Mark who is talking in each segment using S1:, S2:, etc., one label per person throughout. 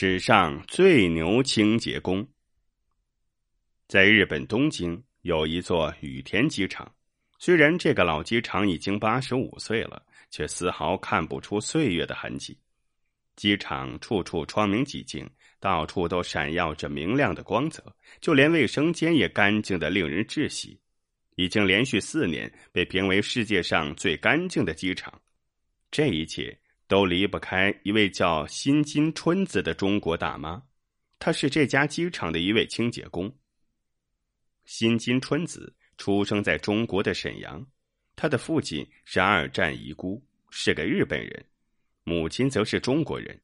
S1: 史上最牛清洁工。在日本东京有一座羽田机场，虽然这个老机场已经八十五岁了，却丝毫看不出岁月的痕迹。机场处处窗明几净，到处都闪耀着明亮的光泽，就连卫生间也干净的令人窒息。已经连续四年被评为世界上最干净的机场，这一切都离不开一位叫新津春子的中国大妈，她是这家机场的一位清洁工。新津春子出生在中国的沈阳，她的父亲是二战遗孤，是个日本人，母亲则是中国人。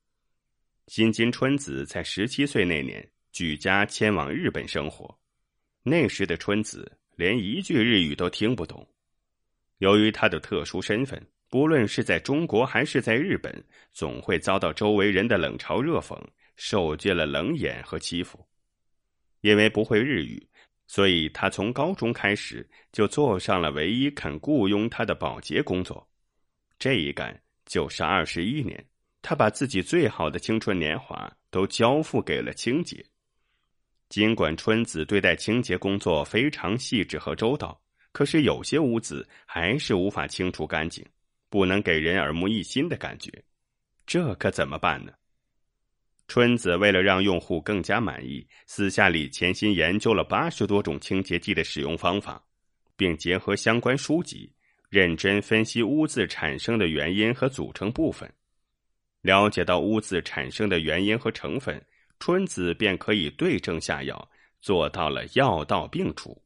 S1: 新津春子在十七岁那年举家迁往日本生活，那时的春子。连一句日语都听不懂。由于她的特殊身份，不论是在中国还是在日本，总会遭到周围人的冷嘲热讽，受尽了冷眼和欺负。因为不会日语，所以他从高中开始就做上了唯一肯雇佣他的保洁工作。这一干就是二十一年，他把自己最好的青春年华都交付给了清洁。尽管春子对待清洁工作非常细致和周到，可是有些污渍还是无法清除干净，不能给人耳目一新的感觉。这可怎么办呢？春子为了让用户更加满意，私下里潜心研究了八十多种清洁剂的使用方法，并结合相关书籍，认真分析污渍产生的原因和组成部分。了解到污渍产生的原因和成分。春子便可以对症下药，做到了药到病除。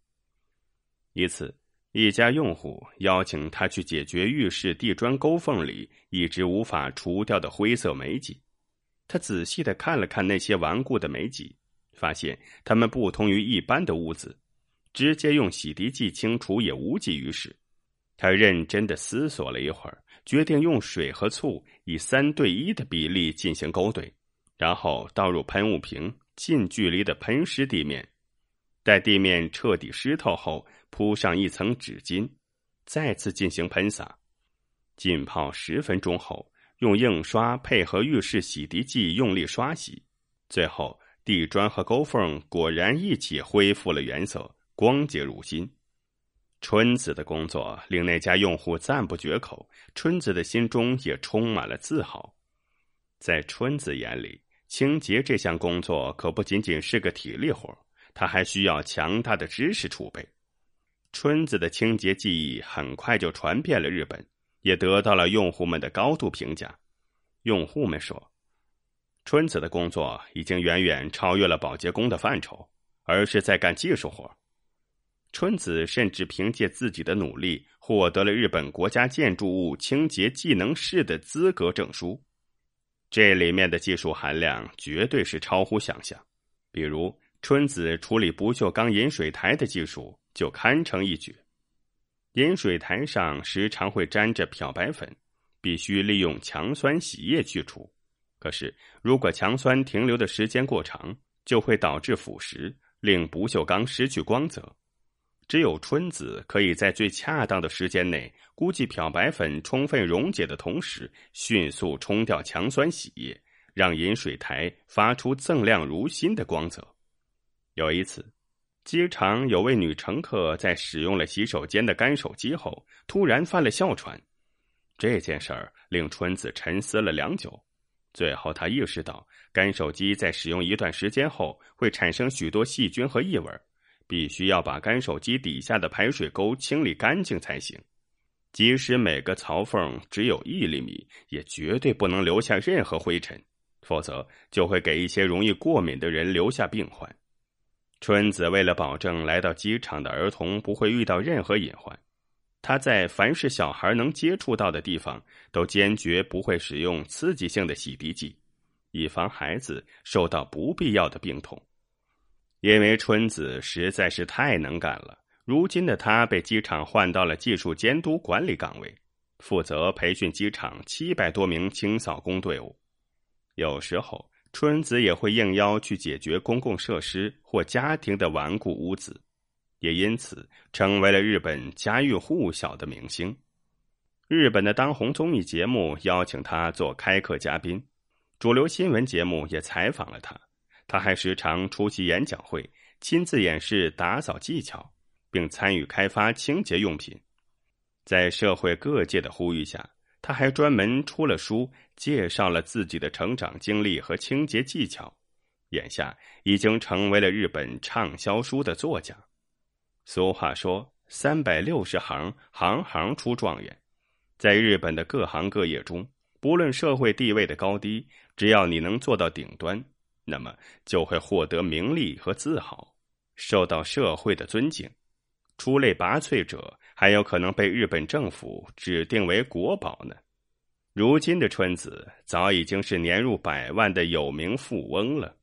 S1: 一次，一家用户邀请他去解决浴室地砖沟缝里一直无法除掉的灰色霉迹。他仔细的看了看那些顽固的霉迹，发现它们不同于一般的污渍，直接用洗涤剂清除也无济于事。他认真的思索了一会儿，决定用水和醋以三对一的比例进行勾兑。然后倒入喷雾瓶，近距离的喷湿地面，待地面彻底湿透后，铺上一层纸巾，再次进行喷洒，浸泡十分钟后，用硬刷配合浴室洗涤剂用力刷洗，最后地砖和沟缝果然一起恢复了原色，光洁如新。春子的工作令那家用户赞不绝口，春子的心中也充满了自豪，在春子眼里。清洁这项工作可不仅仅是个体力活，他还需要强大的知识储备。春子的清洁技艺很快就传遍了日本，也得到了用户们的高度评价。用户们说，春子的工作已经远远超越了保洁工的范畴，而是在干技术活。春子甚至凭借自己的努力，获得了日本国家建筑物清洁技能士的资格证书。这里面的技术含量绝对是超乎想象，比如春子处理不锈钢饮水台的技术就堪称一绝。饮水台上时常会沾着漂白粉，必须利用强酸洗液去除。可是如果强酸停留的时间过长，就会导致腐蚀，令不锈钢失去光泽。只有春子可以在最恰当的时间内，估计漂白粉充分溶解的同时，迅速冲掉强酸洗液，让饮水台发出锃亮如新的光泽。有一次，机场有位女乘客在使用了洗手间的干手机后，突然犯了哮喘。这件事儿令春子沉思了良久，最后她意识到，干手机在使用一段时间后会产生许多细菌和异味。必须要把干手机底下的排水沟清理干净才行，即使每个槽缝只有一厘米，也绝对不能留下任何灰尘，否则就会给一些容易过敏的人留下病患。春子为了保证来到机场的儿童不会遇到任何隐患，他在凡是小孩能接触到的地方都坚决不会使用刺激性的洗涤剂，以防孩子受到不必要的病痛。因为春子实在是太能干了，如今的他被机场换到了技术监督管理岗位，负责培训机场七百多名清扫工队伍。有时候，春子也会应邀去解决公共设施或家庭的顽固污渍，也因此成为了日本家喻户晓的明星。日本的当红综艺节目邀请他做开课嘉宾，主流新闻节目也采访了他，他还时常出席演讲会，亲自演示打扫技巧，并参与开发清洁用品。在社会各界的呼吁下，他还专门出了书，介绍了自己的成长经历和清洁技巧。眼下已经成为了日本畅销书的作家。俗话说：“三百六十行，行行出状元。”在日本的各行各业中，不论社会地位的高低。只要你能做到顶端，那么就会获得名利和自豪，受到社会的尊敬。出类拔萃者还有可能被日本政府指定为国宝呢。如今的春子早已经是年入百万的有名富翁了。